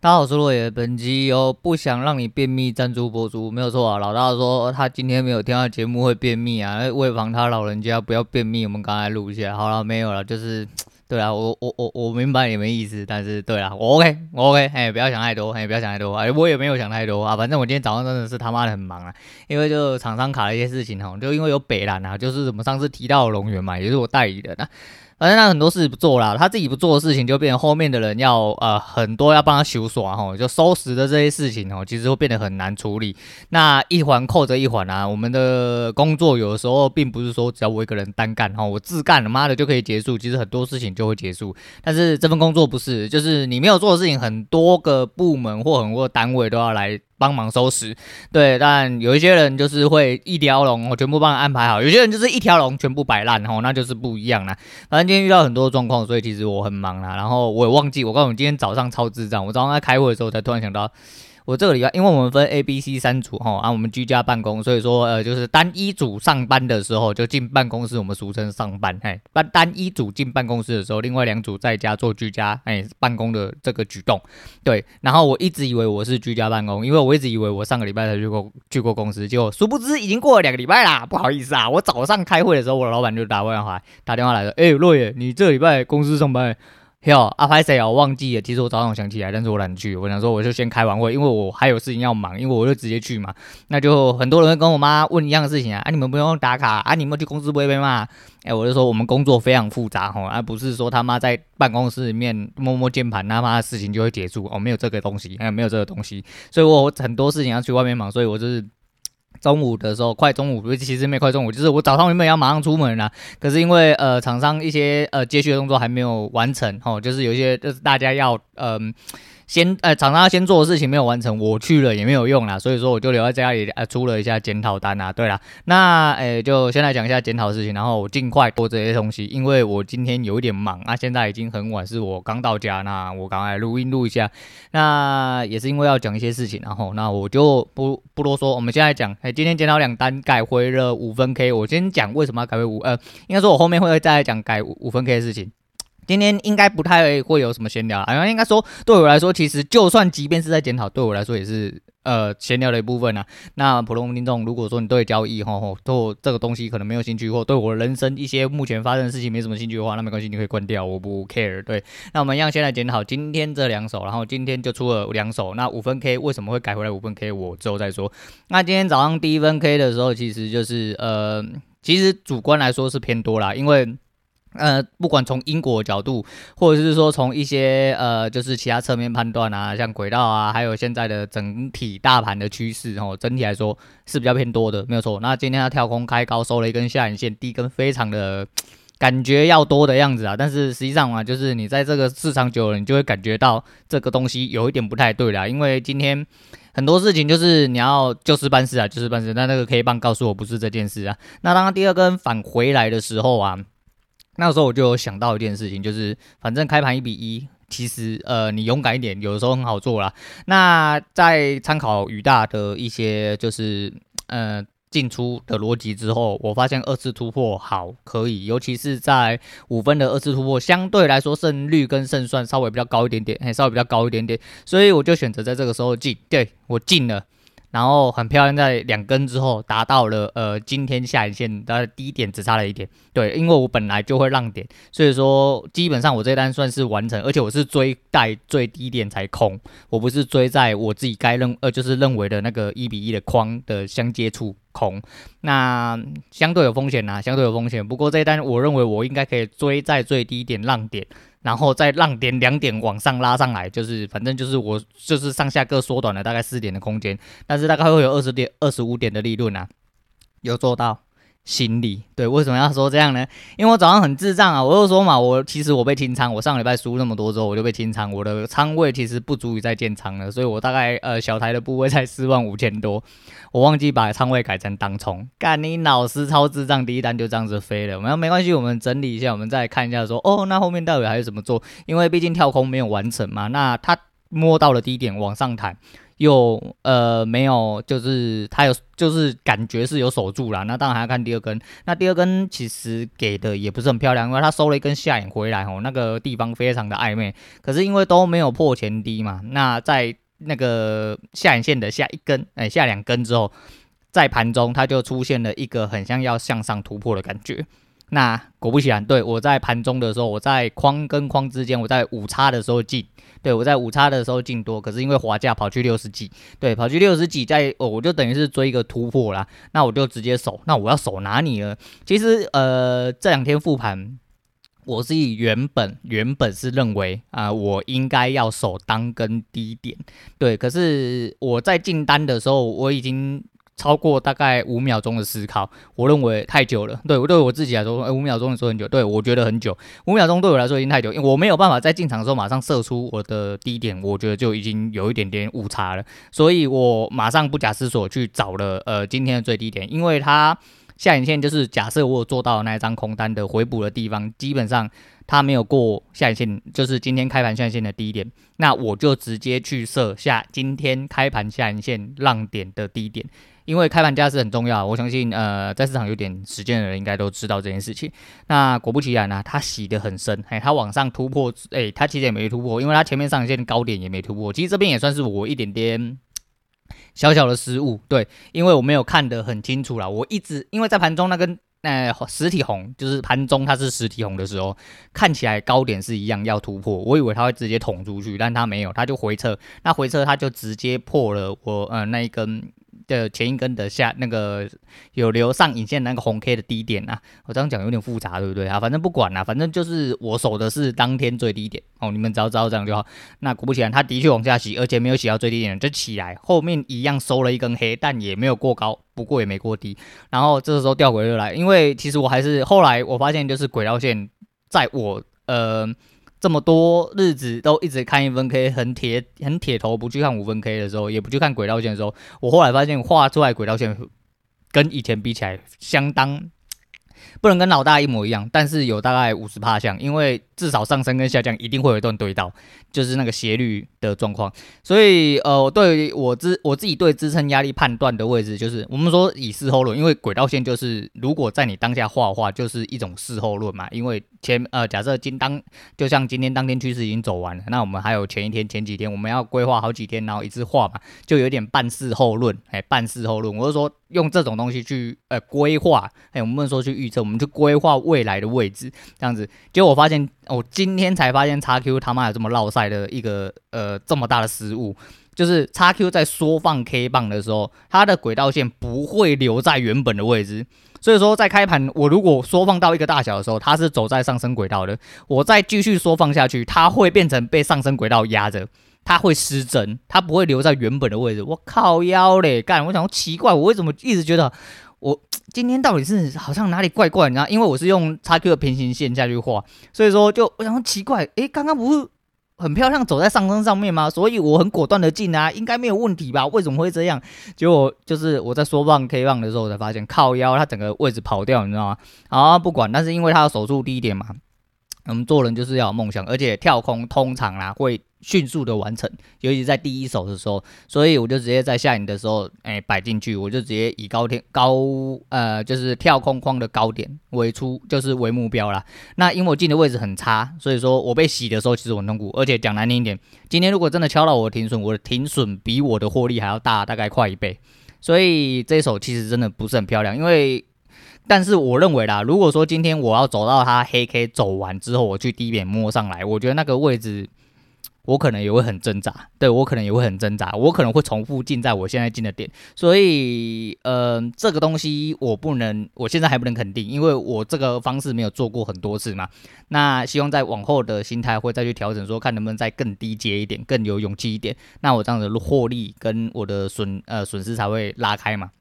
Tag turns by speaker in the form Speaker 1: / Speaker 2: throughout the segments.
Speaker 1: 大家好，我是洛野。本期由不想让你便秘赞助播出，没有错啊。老大说他今天没有听到节目会便秘啊，为防他老人家不要便秘，我们刚才录一下。好了，没有了，就是 对啊，我我我我明白你们意思，但是对啊，我 OK，我 OK，哎，不要想太多，哎，不要想太多，哎，我也没有想太多啊。反正我今天早上真的是他妈的很忙啊，因为就厂商卡了一些事情哈，就因为有北兰啊，就是我们上次提到的龙源嘛，也是我代理的那。反正他很多事不做啦，他自己不做的事情就变成后面的人要呃很多要帮他修刷吼，就收拾的这些事情哦，其实会变得很难处理。那一环扣着一环啊，我们的工作有的时候并不是说只要我一个人单干哈，我自干他妈的就可以结束，其实很多事情就会结束。但是这份工作不是，就是你没有做的事情，很多个部门或很多个单位都要来。帮忙收拾，对，但有一些人就是会一条龙，我全部帮你安排好；有些人就是一条龙全部摆烂，吼，那就是不一样啦。反正今天遇到很多状况，所以其实我很忙啦。然后我也忘记，我告诉你，今天早上超智障，我早上在开会的时候才突然想到。我这个礼拜，因为我们分 A、B、C 三组哈，啊，我们居家办公，所以说呃，就是单一组上班的时候就进办公室，我们俗称上班，嘿，单单一组进办公室的时候，另外两组在家做居家哎办公的这个举动，对。然后我一直以为我是居家办公，因为我一直以为我上个礼拜才去过去过公司，结果殊不知已经过了两个礼拜啦，不好意思啊，我早上开会的时候，我老板就打电话打电话来了，哎，洛野，你这礼拜公司上班？哟，阿拍谁啊？我忘记了。其实我早上想起来，但是我懒得去。我想说，我就先开完会，因为我还有事情要忙，因为我就直接去嘛。那就很多人跟我妈问一样的事情啊，啊，你们不用打卡啊？你们去公司不会被骂？哎，我就说我们工作非常复杂吼，而不是说他妈在办公室里面摸摸键盘，他妈的事情就会结束哦，没有这个东西，哎，没有这个东西。所以我很多事情要去外面忙，所以我就是。中午的时候，快中午，其实没快中午，就是我早上原本要马上出门啦，可是因为呃厂商一些呃接续的动作还没有完成，哦，就是有一些就是大家要嗯。先呃，厂商先做的事情没有完成，我去了也没有用啦，所以说我就留在家里呃，出了一下检讨单啊。对啦，那诶、就先来讲一下检讨事情，然后我尽快做这些东西，因为我今天有一点忙啊，现在已经很晚，是我刚到家，那我赶快录音录一下。那也是因为要讲一些事情，然后那我就不不多说，我们现在讲，哎、今天检讨两单改回了五分 K，我先讲为什么要改回五，呃，应该说我后面会再来讲改五分 K 的事情。今天应该不太会有什么闲聊，好像应该说对我来说，其实就算即便是在检讨，对我来说也是呃闲聊的一部分啊。那普通听众，如果说你对交易吼吼做这个东西可能没有兴趣，或对我人生一些目前发生的事情没什么兴趣的话，那没关系，你可以关掉，我不 care。对，那我们一样先来检讨今天这两手，然后今天就出了两手。那五分 K 为什么会改回来五分 K？我之后再说。那今天早上第一分 K 的时候，其实就是呃，其实主观来说是偏多啦，因为。呃，不管从因果角度，或者是说从一些呃，就是其他侧面判断啊，像轨道啊，还有现在的整体大盘的趋势哦，整体来说是比较偏多的，没有错。那今天它跳空开高收了一根下影线，第一根非常的感觉要多的样子啊，但是实际上啊，就是你在这个市场久了，你就会感觉到这个东西有一点不太对啦，因为今天很多事情就是你要就事办事啊，就事办事。那那个 K 棒告诉我不是这件事啊。那当第二根返回来的时候啊。那时候我就有想到一件事情，就是反正开盘一比一，其实呃你勇敢一点，有的时候很好做啦。那在参考宇大的一些就是呃进出的逻辑之后，我发现二次突破好可以，尤其是在五分的二次突破，相对来说胜率跟胜算稍微比较高一点点，嘿，稍微比较高一点点，所以我就选择在这个时候进，对，我进了。然后很漂亮，在两根之后达到了呃今天下影线的低点，只差了一点。对，因为我本来就会让点，所以说基本上我这单算是完成，而且我是追在最低点才空，我不是追在我自己该认呃就是认为的那个一比一的框的相接处空，那相对有风险呐，相对有风险。不过这一单我认为我应该可以追在最低点让点。然后再让点两点往上拉上来，就是反正就是我就是上下各缩短了大概四点的空间，但是大概会有二十点、二十五点的利润啊，有做到。心理对，为什么要说这样呢？因为我早上很智障啊，我就说嘛，我其实我被清仓，我上礼拜输那么多之后，我就被清仓，我的仓位其实不足以再建仓了，所以我大概呃小台的部位才四万五千多，我忘记把仓位改成当冲，干你老师超智障，第一单就这样子飞了。我们没关系，我们整理一下，我们再看一下说，哦，那后面到底还有什么做？因为毕竟跳空没有完成嘛，那它摸到了低点往上弹。又呃没有，就是他有就是感觉是有守住了。那当然还要看第二根。那第二根其实给的也不是很漂亮，因为他收了一根下影回来哦，那个地方非常的暧昧。可是因为都没有破前低嘛，那在那个下影线的下一根，哎下两根之后，在盘中它就出现了一个很像要向上突破的感觉。那果不其然，对，我在盘中的时候，我在框跟框之间，我在五叉的时候进，对，我在五叉的时候进多，可是因为滑价跑去六十几，对，跑去六十几，在哦，我就等于是追一个突破啦，那我就直接守，那我要守哪里呢？其实呃这两天复盘，我是以原本原本是认为啊、我应该要守当根低点，对，可是我在进单的时候，我已经。超过大概五秒钟的思考，我认为太久了。对我对我自己来说，哎，五秒钟说很久，对我觉得很久。五秒钟对我来说已经太久，因为我没有办法在进场的时候马上射出我的低点，我觉得就已经有一点点误差了。所以我马上不假思索去找了呃今天的最低点，因为它下影线就是假设我有做到那一张空单的回补的地方，基本上它没有过下影线，就是今天开盘下影线的低点，那我就直接去设下今天开盘下影线浪点的低点。因为开盘价是很重要，我相信，呃，在市场有点时间的人应该都知道这件事情。那果不其然呢、它洗得很深，哎，它往上突破，哎，它其实也没突破，因为它前面上线高点也没突破。其实这边也算是我一点点小小的失误，对，因为我没有看得很清楚啦。我一直因为在盘中那根，呃，实体红，就是盘中它是实体红的时候，看起来高点是一样要突破，我以为它会直接捅出去，但它没有，它就回撤。那回撤它就直接破了我，呃，那一根。的前一根的下那个有留上影线那个红 K 的低点啊，我这样讲有点复杂，对不对啊？反正不管了，反正就是我守的是当天最低点哦，你们只要知道这样就好。那果不其然，它的确往下洗，而且没有洗到最低点就起来，后面一样收了一根黑，但也没有过高，不过也没过低。然后这时候掉回又来，因为其实我还是后来我发现就是轨道线在我呃。这么多日子都一直看一分 K，很铁很铁头，不去看五分 K 的时候，也不去看轨道线的时候，我后来发现画出来轨道线跟以前比起来相当。不能跟老大一模一样，但是有大概五十趴像，因为至少上升跟下降一定会有一段对到，就是那个斜率的状况。所以呃，对我自我自己对支撑压力判断的位置，就是我们说以事后论，因为轨道线就是如果在你当下画的话，就是一种事后论嘛。因为前呃假设今当就像今天当天趋势已经走完了，那我们还有前一天前几天我们要规划好几天，然后一次画嘛，就有点半事后论，哎，半事后论，我是说。用这种东西去呃规划，哎，我们不能说去预测，我们去规划未来的位置，这样子。结果我发现，我、今天才发现，XQ 他妈有这么落赛的一个呃这么大的失误，就是 XQ 在缩放 K 棒的时候，它的轨道线不会留在原本的位置。所以说，在开盘我如果缩放到一个大小的时候，它是走在上升轨道的，我再继续缩放下去，它会变成被上升轨道压着。它会失真，它不会留在原本的位置。我靠腰嘞，干！我想奇怪，我为什么一直觉得我今天到底是好像哪里怪怪？你知道，因为我是用叉 Q 的平行线下去画，所以说就我想奇怪，诶，刚刚不是很漂亮走在上升上面吗？所以我很果断的进啊，应该没有问题吧？为什么会这样？结果就是我在说放 K 棒的时候，才发现靠腰，它整个位置跑掉，你知道吗？啊，不管，但是因为它要守住低一点嘛。我们做人就是要有梦想，而且跳空通常啦会迅速的完成，尤其在第一手的时候，所以我就直接在下影的时候，哎摆进去，我就直接以高天高呃就是跳空框的高点为出，就是为目标啦。那因为我进的位置很差，所以说我被洗的时候其实我很痛苦，而且讲难听一点，今天如果真的敲到我的停损，我的停损比我的获利还要大，大概快一倍，所以这一手其实真的不是很漂亮，因为。但是我认为啦，如果说今天我要走到它黑 K 走完之后，我去低点摸上来，我觉得那个位置我可能也会很挣扎，对，我可能也会很挣扎，我可能会重复进在我现在进的点，所以呃，这个东西我不能，我现在还不能肯定，因为我这个方式没有做过很多次嘛。那希望在往后的心态会再去调整，说看能不能再更低阶一点，更有勇气一点，那我这样子获利跟我的损呃损失才会拉开嘛。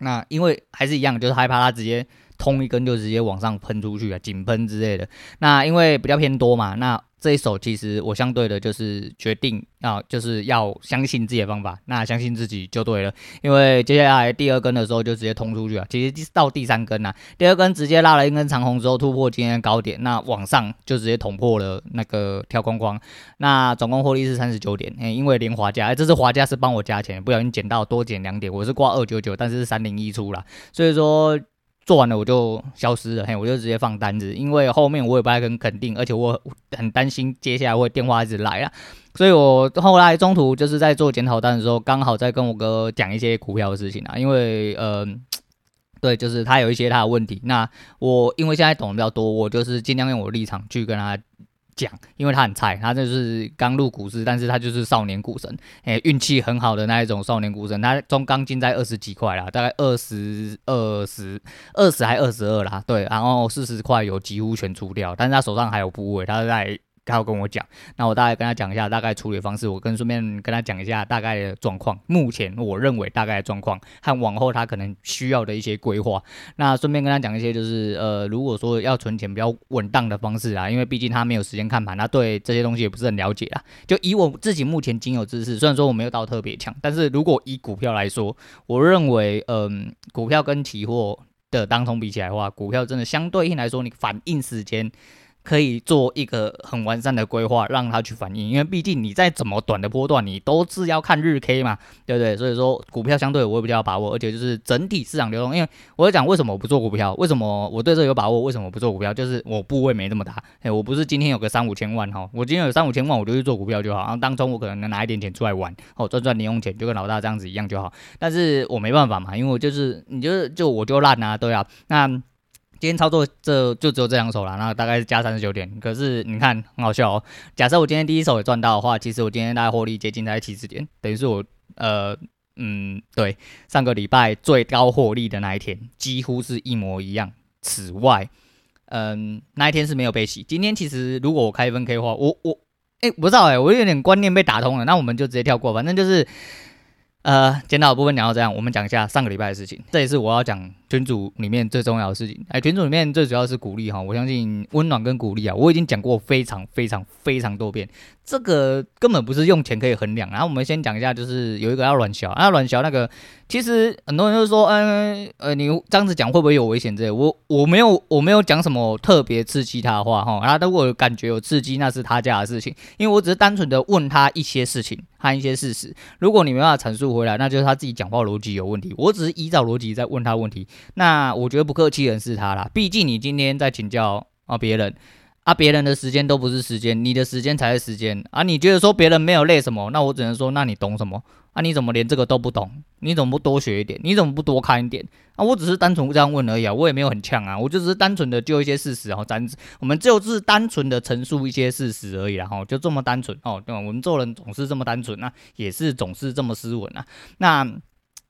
Speaker 1: 那因为还是一样，就是害怕它直接通一根就直接往上喷出去啊，井喷之类的。那因为比较偏多嘛，那这一手其实我相对的就是决定啊，就是要相信自己的方法，那相信自己就对了。因为接下来第二根的时候就直接通出去了，其实到第三根呐、啊，第二根直接拉了一根长红之后突破今天的高点，那往上就直接捅破了那个跳框框，那总共获利是三十九点，因为连滑价，哎，这次滑价是帮我加钱，不小心减到多减两点，我是挂二九九，但是是三零一出了，所以说。做完了我就消失了，嘿，我就直接放单子，因为后面我也不太很肯定，而且我很担心接下来会电话一直来啊，所以我后来中途就是在做检讨单的时候，刚好在跟我哥讲一些股票的事情啊，因为呃，对，就是他有一些他的问题，那我因为现在懂得比较多，我就是尽量用我的立场去跟他。讲，因为他很菜，他就是刚入股市，但是他就是少年股神，哎、运气很好的那一种少年股神。他中钢筋在二十几块啦，大概二十二十二十还二十二啦，对，然后四十块有几乎全出掉，但是他手上还有部位，他在。他要跟我讲，那我大概跟他讲一下大概处理方式，我跟顺便跟他讲一下大概的状况。目前我认为大概的状况和往后他可能需要的一些规划。那顺便跟他讲一些，就是呃，如果说要存钱比较稳当的方式啊，因为毕竟他没有时间看盘，他对这些东西也不是很了解啊。就以我自己目前仅有知识，虽然说我没有到特别强，但是如果以股票来说，我认为嗯、股票跟期货的当冲比起来的话，股票真的相对应来说，你反应时间。可以做一个很完善的规划，让它去反应，因为毕竟你再怎么短的波段，你都是要看日 K 嘛，对不对？所以说股票相对我也比较把握，而且就是整体市场流动。因为我在讲为什么我不做股票，为什么我对这有把握，为什么不做股票，就是我部位没那么大。哎，我不是今天有个三五千万哈，我今天有三五千万，我就去做股票就好。然后当中我可能能拿一点钱出来玩，哦，赚赚零用钱，就跟老大这样子一样就好。但是我没办法嘛，因为我就是你就是就我就烂啊，对啊，那。今天操作这就只有这两手了，那大概是加三十九点。可是你看很好笑哦。假设我今天第一手也赚到的话，其实我今天大概获利接近在七十点，等于是我呃嗯对上个礼拜最高获利的那一天几乎是一模一样。此外，嗯那一天是没有被洗。今天其实如果我开分 K 的话，我我哎不知道哎，我有点观念被打通了。那我们就直接跳过，反正就是呃检讨的部分讲到这样，我们讲一下上个礼拜的事情。这也是我要讲。群组里面最重要的事情，哎，群组里面最主要是鼓励哈，我相信温暖跟鼓励啊，我已经讲过非常非常非常多遍，这个根本不是用钱可以衡量。然后我们先讲一下，就是有一个要软小，啊，软小那个，其实很多人就说，嗯呃，你这样子讲会不会有危险之类？我我没有我没有讲什么特别刺激他的话哈，然后如果感觉有刺激，那是他家的事情，因为我只是单纯的问他一些事情和一些事实，如果你没办法阐述回来，那就是他自己讲话逻辑有问题，我只是依照逻辑在问他问题。那我觉得不客气的是他啦，毕竟你今天在请教啊别人啊，别人的时间都不是时间，你的时间才是时间啊。你觉得说别人没有累什么？那我只能说，那你懂什么啊？你怎么连这个都不懂？你怎么不多学一点？你怎么不多看一点啊？我只是单纯这样问而已啊，我也没有很呛啊，我就只是单纯的就一些事实哦，咱我们就是单纯的陈述一些事实而已啦，哈，就这么单纯哦，对吧？我们做人总是这么单纯啊，也是总是这么斯文啊，那。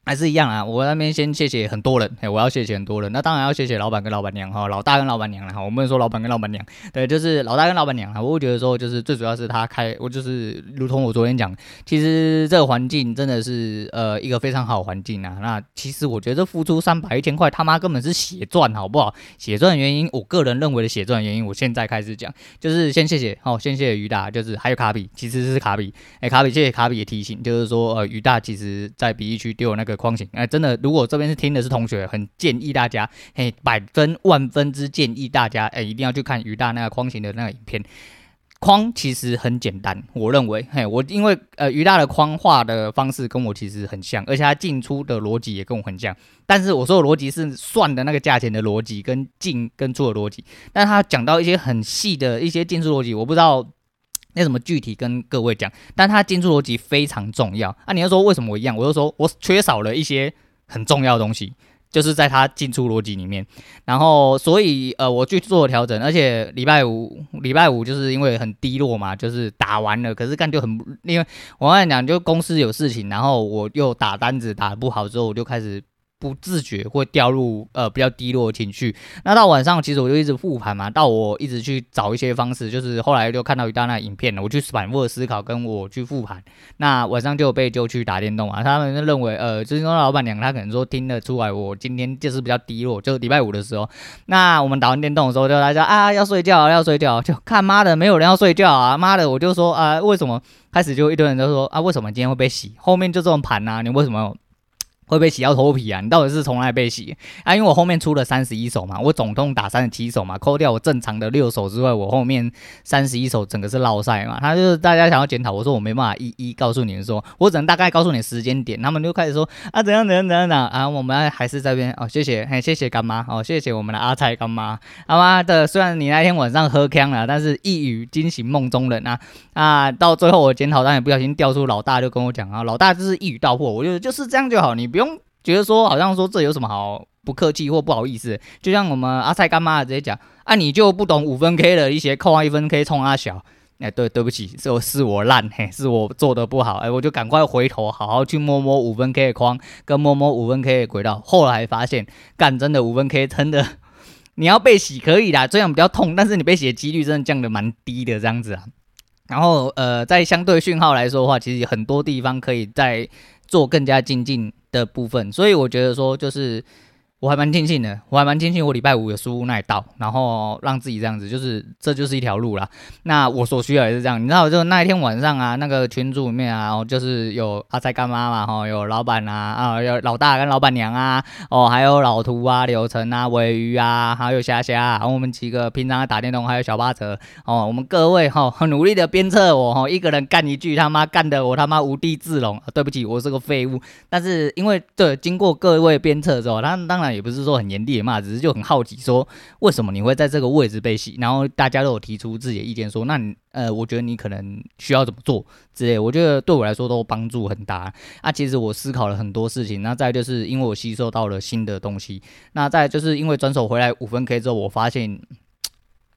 Speaker 1: 还是一样啊，我那边先谢谢很多人，嘿，我要谢谢很多人，那当然要谢谢老板跟老板娘哈，老大跟老板娘了哈，我们说老板跟老板娘，对，就是老大跟老板娘啊，我会觉得说就是最主要是他开，我就是如同我昨天讲，其实这个环境真的是呃一个非常好环境啊，那其实我觉得付出三百一千块他妈根本是血赚，好不好？血赚原因，我个人认为的血赚原因，我现在开始讲，就是先谢谢，好，先谢谢于大，就是还有卡比，其实是卡比，哎，卡比谢谢卡比的提醒，就是说呃于大其实在比喻区丢那个。的框型，哎，真的，如果这边是听的是同学，很建议大家，嘿，百分万分之建议大家，哎，一定要去看于大那个框型的那个影片。框其实很简单，我认为，嘿，我因为呃于大的框画的方式跟我其实很像，而且他进出的逻辑也跟我很像。但是我说的逻辑是算的那个价钱的逻辑跟进跟出的逻辑，但他讲到一些很细的一些进出逻辑，我不知道。那怎么具体跟各位讲？但它进出逻辑非常重要啊！你要说为什么我一样？我就说我缺少了一些很重要的东西，就是在它进出逻辑里面。然后所以呃，我去做调整，而且礼拜五礼拜五就是因为很低落嘛，就是打完了，可是干就很因为我跟你讲，就公司有事情，然后我又打单子打不好之后，我就开始不自觉会掉入呃比较低落的情绪。那到晚上，其实我就一直复盘嘛，到我一直去找一些方式，就是后来就看到一大那影片了，我去反复的思考，跟我去复盘。那晚上就被揪去打电动啊，他们认为呃，就是说老板娘她可能说听得出来我今天就是比较低落，就礼拜五的时候，那我们打完电动的时候就大家啊要睡觉要睡觉，就看妈的没有人要睡觉啊，妈的我就说啊为什么开始就一堆人都说啊为什么今天会被洗，后面就这种盘啊，你为什么？会被洗到头皮啊！你到底是从来被洗啊？因为我后面出了三十一手嘛，我总共打三十七手嘛，扣掉我正常的六手之外，我后面三十一手整个是落赛嘛。他就是大家想要检讨，我说我没办法一一告诉你们说，我只能大概告诉你时间点。他们就开始说啊怎样怎样怎样怎样啊，我们还是这边哦，谢谢，嘿，谢谢干妈哦，谢谢我们的阿菜干妈。他妈的，虽然你那天晚上喝锵了，但是一语惊醒梦中人啊啊！到最后我检讨单也不小心掉出老大就跟我讲啊，老大就是一语道破，我觉得就是这样就好，你不用。觉得说好像说这有什么好不客气或不好意思，就像我们阿菜干妈直接讲啊，你就不懂五分 K 的一些扣啊一分 K 冲阿小，哎、对对不起，是我是我烂嘿，是我做的不好，哎、我就赶快回头好好去摸摸五分 K 的框，跟摸摸五分 K 的轨道，后来发现干真的五分 K 真的你要被洗可以啦，这样比较痛，但是你被洗的几率真的降的蛮低的这样子啊。然后呃，在相对讯号来说的话，其实很多地方可以再做更加精进的部分，所以我觉得说就是。我还蛮庆幸的，我还蛮庆幸我礼拜五有输那一道，然后让自己这样子，就是这就是一条路啦。那我所需要也是这样，你知道，就那一天晚上啊，那个群组里面啊，哦，就是有阿菜干妈嘛，哈，有老板啊，啊，有老大跟老板娘啊，哦，还有老图啊、刘成啊、尾鱼啊，还有虾虾，然后我们几个平常打电动，还有小八折，哦，我们各位哈，很努力的鞭策我，哈，一个人干一句他妈干的我他妈无地自容，对不起，我是个废物。但是因为对经过各位鞭策之后，他当然。也不是说很严厉的骂，只是就很好奇，说为什么你会在这个位置被洗？然后大家都有提出自己的意见，说那你呃，我觉得你可能需要怎么做之类。我觉得对我来说都帮助很大啊。其实我思考了很多事情，那再就是因为我吸收到了新的东西，那再就是因为转手回来五分 K 之后，我发现。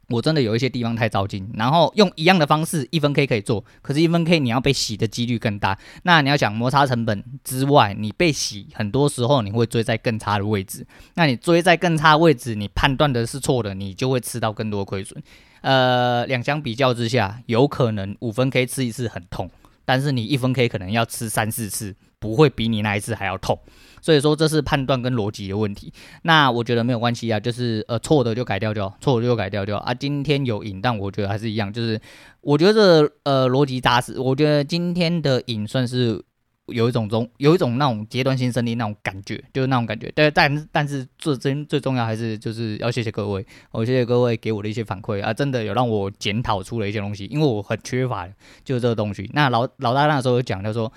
Speaker 1: 我真的有一些地方太糟心，然后用一样的方式，一分 K 可以做，可是一分 K 你要被洗的几率更大。那你要讲摩擦成本之外，你被洗很多时候你会追在更差的位置。那你追在更差位置，你判断的是错的，你就会吃到更多亏损。呃，两相比较之下，有可能五分 K 吃一次很痛，但是你一分 K 可能要吃三四次，不会比你那一次还要痛。所以说这是判断跟逻辑的问题，那我觉得没有关系啊，就是呃错的就改掉就好，错的就改掉就好啊。今天有赢，但我觉得还是一样，就是我觉得呃逻辑扎实，我觉得今天的赢算是有一种中有一种那种阶段性胜利那种感觉，就是那种感觉。但，但但是最真最重要还是就是要谢谢各位，我谢谢各位给我的一些反馈啊，真的有让我检讨出了一些东西，因为我很缺乏就是这个东西。那老老大那时候讲，他说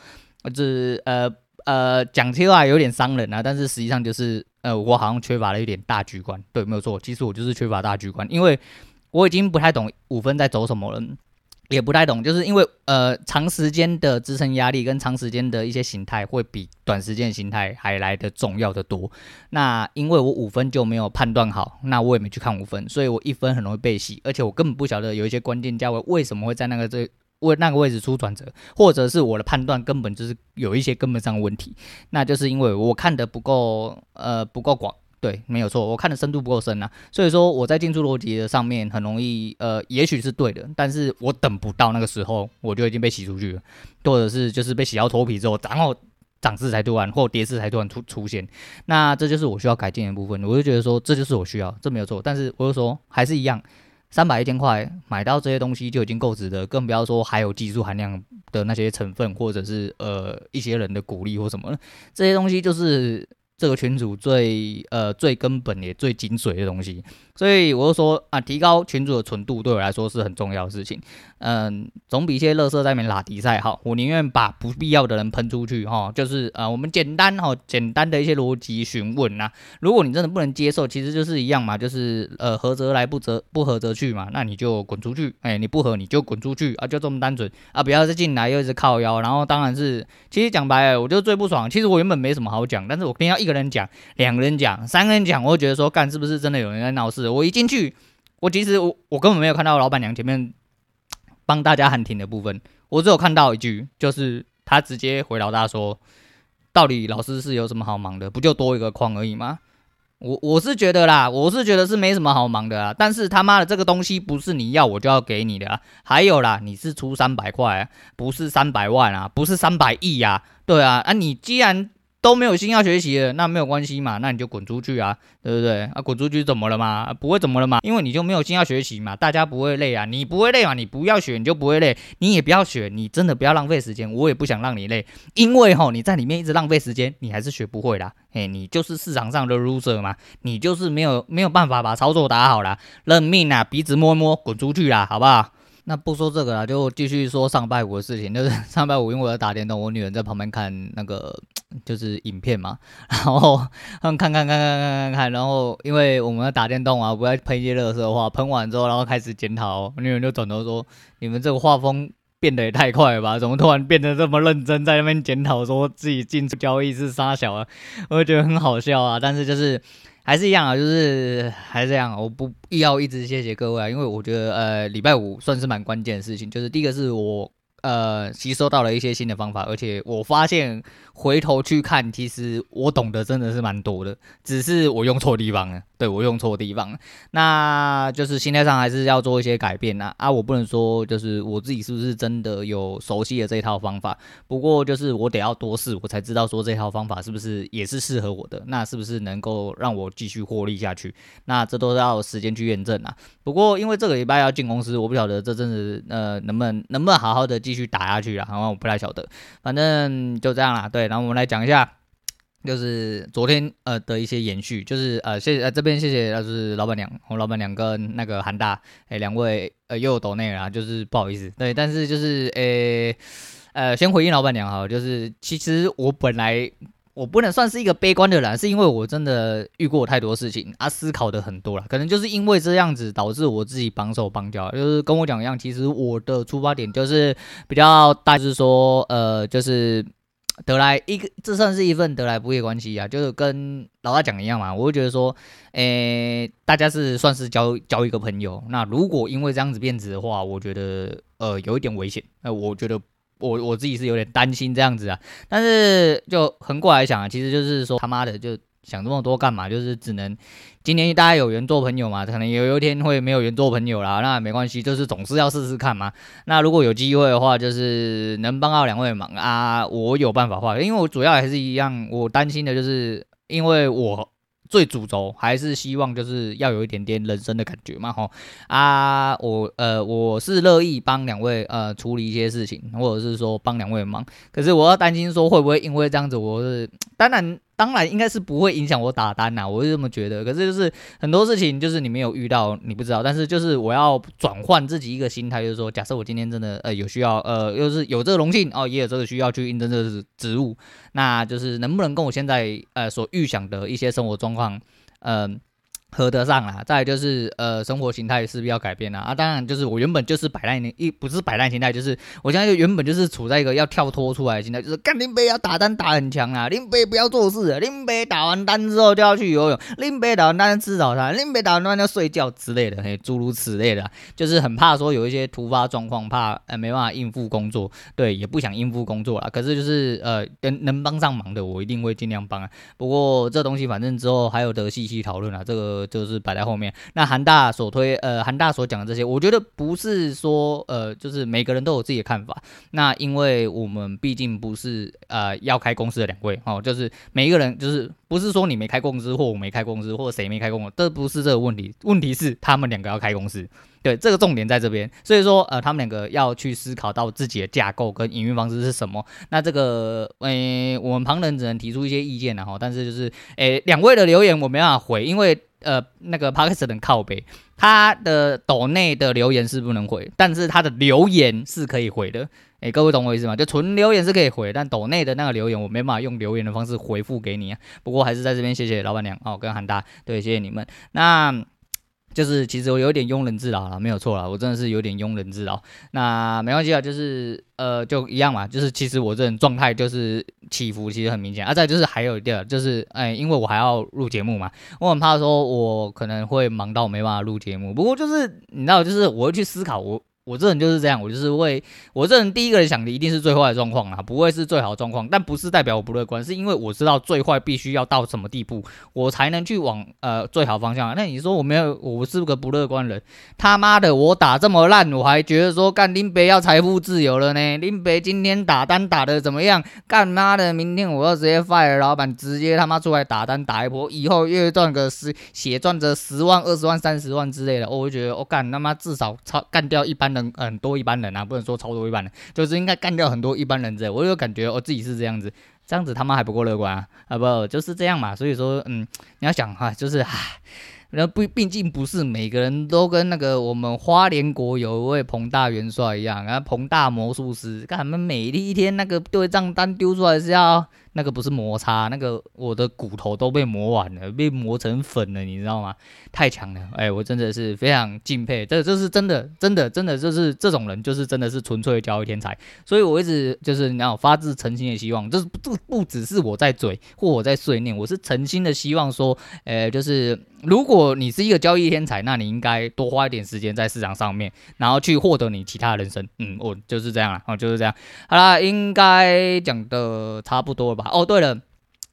Speaker 1: 就是呃。呃，讲起来有点伤人啊，但是实际上就是，呃，我好像缺乏了一点大局观。对，没有错，其实我就是缺乏大局观，因为我已经不太懂五分在走什么了，也不太懂，就是因为呃，长时间的支撑压力跟长时间的一些形态会比短时间形态还来得重要的多。那因为我五分就没有判断好，那我也没去看五分，所以我一分很容易被洗，而且我根本不晓得有一些关键价位为什么会在那个这。为那个位置出转折，或者是我的判断根本就是有一些根本上的问题，那就是因为我看的不够呃不够广，对，没有错，我看的深度不够深啊，所以说我在进出逻辑的上面很容易呃，也许是对的，但是我等不到那个时候，我就已经被洗出去了，或者是就是被洗到脱皮之后，然后涨势才突然或跌势才突然出出现，那这就是我需要改进的部分，我就觉得说这就是我需要，这没有错，但是我就说还是一样。三百一千块买到这些东西就已经够值得，更不要说还有技术含量的那些成分，或者是呃一些人的鼓励或什么，这些东西就是这个群主最呃最根本也最精髓的东西。所以我就说啊，提高群主的纯度对我来说是很重要的事情。嗯，总比一些垃圾在那边拉迪赛好。我宁愿把不必要的人喷出去哈。就是呃，我们简单哈，简单的一些逻辑询问呐。如果你真的不能接受，其实就是一样嘛，就是呃，合则来，不则不合则去嘛。那你就滚出去。哎，你不合你就滚出去啊，就这么单纯啊，不要再进来又一直靠腰。然后当然是，其实讲白了，我就最不爽。其实我原本没什么好讲，但是我偏要一个人讲，两个人讲，三个人讲，我会觉得说，干是不是真的有人在闹事？我一进去，我其实我我根本没有看到老板娘前面帮大家喊停的部分，我只有看到一句，就是他直接回老大说：“到底老师是有什么好忙的？不就多一个框而已吗？我我是觉得啦，我是觉得是没什么好忙的啊。但是他妈的这个东西不是你要我就要给你的啊。还有啦，你是出三百块，不是三百万啊，不是三百亿呀。对啊，啊你既然。都没有心要学习了，那没有关系嘛，那你就滚出去啊，对不对？啊，滚出去怎么了嘛？不会怎么了嘛？因为你就没有心要学习嘛，大家不会累啊，你不会累嘛？你不要学，你就不会累，你也不要学，你真的不要浪费时间，我也不想让你累，因为吼你在里面一直浪费时间，你还是学不会啦，嘿，你就是市场上的 loser 嘛，你就是没有没有办法把操作打好啦，认命啊，鼻子摸一摸，滚出去啦，好不好？那不说这个了，就继续说上拜五的事情。就是 上拜五，因为我在打电动，我女人在旁边看那个就是影片嘛，然后他们看看看看看看看，然后因为我们要打电动啊，不要喷一些热色的话，喷完之后，然后开始检讨，我女人就转头说：“你们这个画风变得也太快了吧？怎么突然变得这么认真，在那边检讨说自己进出交易是杀小啊？”我就觉得很好笑啊，但是就是。还是一样啊，就是还是这样，我不要一直谢谢各位啊，因为我觉得呃礼拜五算是蛮关键的事情，就是第一个是我。呃，吸收到了一些新的方法，而且我发现回头去看，其实我懂得真的是蛮多的，只是我用错地方了。对，我用错地方了，那就是心态上还是要做一些改变啊。啊，我不能说就是我自己是不是真的有熟悉的这套方法，不过就是我得要多试，我才知道说这套方法是不是也是适合我的，那是不是能够让我继续获利下去？那这都是要时间去验证啊。不过因为这个礼拜要进公司，我不晓得这阵子呃能不能能不能好好的继续。打下去啊，好像我不太晓得，反正就这样啦。对，然后我们来讲一下，就 是昨天呃的一些延续，就是呃谢谢呃这边谢谢，就是老板娘，我老板娘跟那个韩大，哎两位呃又有抖内啊，就是不好意思，对，但是就是诶呃先回应老板娘哈，就是其实我本来。我不能算是一个悲观的人，是因为我真的遇过太多事情啊，思考的很多了，可能就是因为这样子导致我自己绑手绑脚，就是跟我讲一样，其实我的出发点就是比较大，就是说，呃，就是得来一个，这算是一份得来不易的关系啊，就是跟老大讲一样嘛，我会觉得说，诶、大家是算是交交一个朋友，那如果因为这样子变质的话，我觉得呃有一点危险，那我觉得。我我自己是有点担心这样子啊，但是就横过来想啊，其实就是说他妈的就想这么多干嘛？就是只能今年大家有缘做朋友嘛，可能有有一天会没有缘做朋友啦，那没关系，就是总是要试试看嘛。那如果有机会的话，就是能帮到两位忙啊，我有办法话，因为我主要还是一样，我担心的就是因为我。最主轴还是希望就是要有一点点人生的感觉嘛，吼啊，我呃我是乐意帮两位呃处理一些事情，或者是说帮两位忙，可是我要担心说会不会因为这样子，我是 当然。当然应该是不会影响我打单呐，我是这么觉得。可是就是很多事情就是你没有遇到，你不知道。但是就是我要转换自己一个心态，就是说，假设我今天真的呃有需要，呃又是有这个荣幸哦，也有这个需要去应征这个职务，那就是能不能跟我现在呃所预想的一些生活状况，嗯、呃。合得上啦，再就是呃，生活形态势必要改变啦啊！当然就是我原本就是摆烂，一不是摆烂心态，就是我现在就原本就是处在一个要跳脱出来的心态，就是干林北要打单打很强啊，林北不要做事，林北打完单之后就要去游泳，林北打完单吃早餐，林北打完单要睡觉之类的，嘿，诸如此类的，就是很怕说有一些突发状况，怕呃没办法应付工作，对，也不想应付工作啦。可是就是呃，能能帮上忙的，我一定会尽量帮啊。不过这东西反正之后还有得细细讨论啊，这个。就是摆在后面。那韩大所推，呃，韩大所讲的这些，我觉得不是说，呃，就是每个人都有自己的看法。那因为我们毕竟不是呃要开公司的两位哦，就是每一个人，就是不是说你没开公司或我没开公司或谁没开公司，这不是这个问题。问题是他们两个要开公司，对，这个重点在这边。所以说，呃，他们两个要去思考到自己的架构跟营运方式是什么。那这个，诶、呃，我们旁人只能提出一些意见然后，但是就是，诶、呃，两位的留言我没办法回，因为。呃，那个 Podcast 的靠北，他的抖内的留言是不能回，但是他的留言是可以回的。哎，各位懂我意思吗？就纯留言是可以回，但抖内的那个留言我没办法用留言的方式回复给你啊。不过还是在这边谢谢老板娘哦，跟韩大，对，谢谢你们。那。就是其实我有点庸人自扰了，没有错了，我真的是有点庸人自扰。那没关系啊，就是呃，就一样嘛。就是其实我这种状态就是起伏其实很明显。啊，再就是还有一点，就是哎，因为我还要录节目嘛，我很怕说我可能会忙到没办法录节目。不过就是你知道，就是我会去思考我。我这人就是这样，我就是为我这人第一个人想的一定是最坏的状况啊，不会是最好的状况。但不是代表我不乐观，是因为我知道最坏必须要到什么地步，我才能去往呃最好方向。那你说我没有，我是个不乐观人？他妈的，我打这么烂，我还觉得说干林北要财富自由了呢？林北今天打单打的怎么样？干妈的，明天我要直接 fire 老板，直接他妈出来打单打一波，以后月赚个十，血赚着十万、二十万、三十万之类的，我就觉得我干他妈至少超干掉一般人很多一般人啊，不能说超多一般人，就是应该干掉很多一般人这，我就感觉我自己是这样子，这样子他妈还不够乐观啊？啊不，就是这样嘛。所以说，嗯，你要想哈，就是唉，那不毕竟不是每个人都跟那个我们花莲国有一位彭大元帅一样，然后彭大魔术师，干他们每一天那个对账单丢出来是要。那个不是摩擦，那个我的骨头都被磨完了，被磨成粉了，你知道吗？太强了，哎，我真的是非常敬佩，这这是真的，真的，真的就是这种人，就是真的是纯粹的交易天才。所以我一直就是你要发自诚心的希望，就是不不只是我在嘴或我在碎念，我是诚心的希望说，呃，就是如果你是一个交易天才，那你应该多花一点时间在市场上面，然后去获得你其他的人生。嗯，我就是这样了，哦，就是这样。好啦，应该讲的差不多了吧？哦，对了，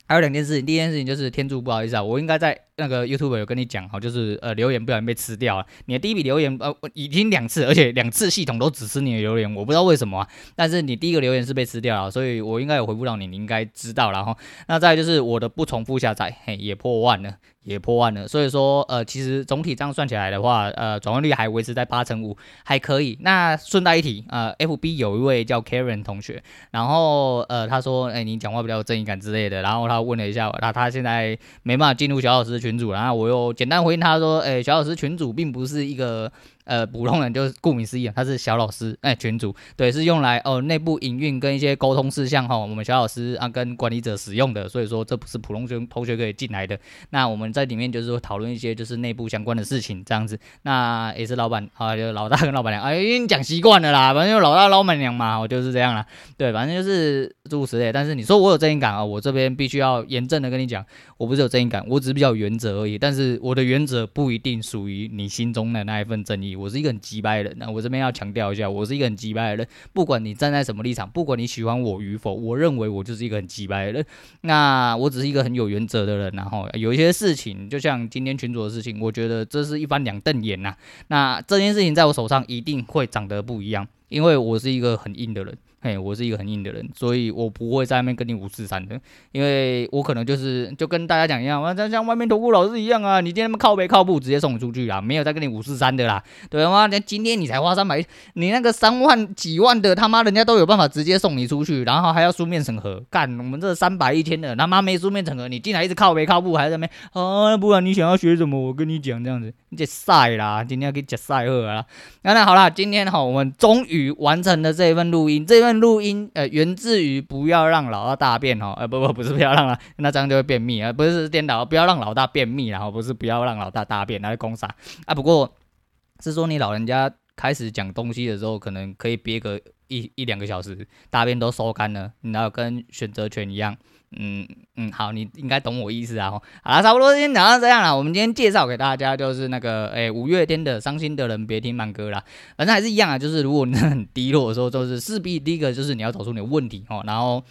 Speaker 1: 还有两件事情。第一件事情就是天柱，不好意思啊，我应该在那个 YouTube 有跟你讲哈，就是呃留言不小心被吃掉了。你的第一笔留言呃已经两次，而且两次系统都只吃你的留言，我不知道为什么啊。但是你第一个留言是被吃掉了，所以我应该有回复到你，你应该知道了哈。那再就是我的不重复下载，嘿，也破万了。也破万了，所以说，呃，其实总体这样算起来的话，呃，转换率还维持在八成五，还可以。那顺带一提，呃，FB 有一位叫 Karen 同学，然后，呃，他说，哎，你讲话比较有正义感之类的，然后他问了一下，他他现在没办法进入小老师群组，然后我又简单回应他说，哎，小老师群组并不是一个。呃，普通人就是顾名思义啊，他是小老师，哎，群主，对，是用来哦内部营运跟一些沟通事项哈，我们小老师啊跟管理者使用的，所以说这不是普通学同学可以进来的。那我们在里面就是说讨论一些就是内部相关的事情这样子。那也是老板啊，就老大跟老板娘，哎，已经讲习惯了啦，反正就老大老板娘嘛，我就是这样啦。对，反正就是诸如此类。但是你说我有正义感啊，我这边必须要严正的跟你讲，我不是有正义感，我只是比较原则而已。但是我的原则不一定属于你心中的那一份正义。我是一个很鸡掰的人，那我这边要强调一下，我是一个很鸡掰的人。不管你站在什么立场，不管你喜欢我与否，我认为我就是一个很鸡掰的人。那我只是一个很有原则的人，然后有一些事情，就像今天群主的事情，我觉得这是一番两瞪眼呐。那这件事情在我手上一定会长得不一样，因为我是一个很硬的人。嘿，我是一个很硬的人，所以我不会在外面跟你五四三的，因为我可能就是就跟大家讲一样，我像像外面投顾老师一样啊，你今天他妈靠背靠步直接送出去啊，没有再跟你五四三的啦，对吗？那今天你才花三百，你那个三万几万的他妈人家都有办法直接送你出去，然后还要书面审核，干我们这三百一千的他妈没书面审核，你进来一直靠背靠步还在那边啊，不然你想要学什么？我跟你讲这样子，你这赛啦，今天要给你赛贺啊，那那好啦，今天哈我们终于完成了这一份录音，这份录音呃。源自于不要让老大大便哦，呃不不不是不要让了，那这样就会便秘啊，不是颠倒，不要让老大便秘，然后不是不要让老大大便，那是公啥啊？不过是说你老人家开始讲东西的时候，可能可以憋个一一两个小时，大便都收干了，然后跟选择权一样。嗯嗯，好，你应该懂我意思啊。好了，差不多先讲到这样了。我们今天介绍给大家就是那个，哎、五月天的《伤心的人别听慢歌》啦。反正还是一样啊，就是如果你很低落的时候，就是势必第一个就是你要找出你的问题哦，然后。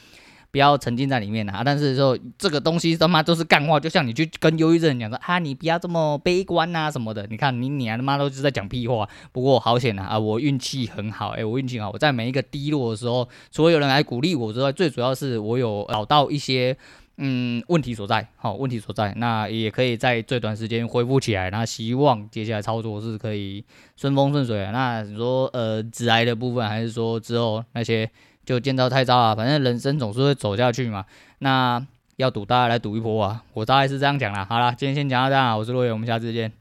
Speaker 1: 不要沉浸在里面啊！但是说这个东西他妈都是干话，就像你去跟忧郁症讲说啊，你不要这么悲观啊什么的。你看你你他妈都是在讲屁话。不过好险啊啊！我运气很好，哎、我运气好。我在每一个低落的时候，除了有人来鼓励我之外，最主要是我有找到一些嗯问题所在，好问题所在，那也可以在最短时间恢复起来。那希望接下来操作是可以顺风顺水。那你说呃，致癌的部分，还是说之后那些？就见招拆招啊，反正人生总是会走下去嘛。那要赌，大家来赌一波啊！我大概是这样讲啦。好啦，今天先讲到这样，我是罗伟，我们下次见。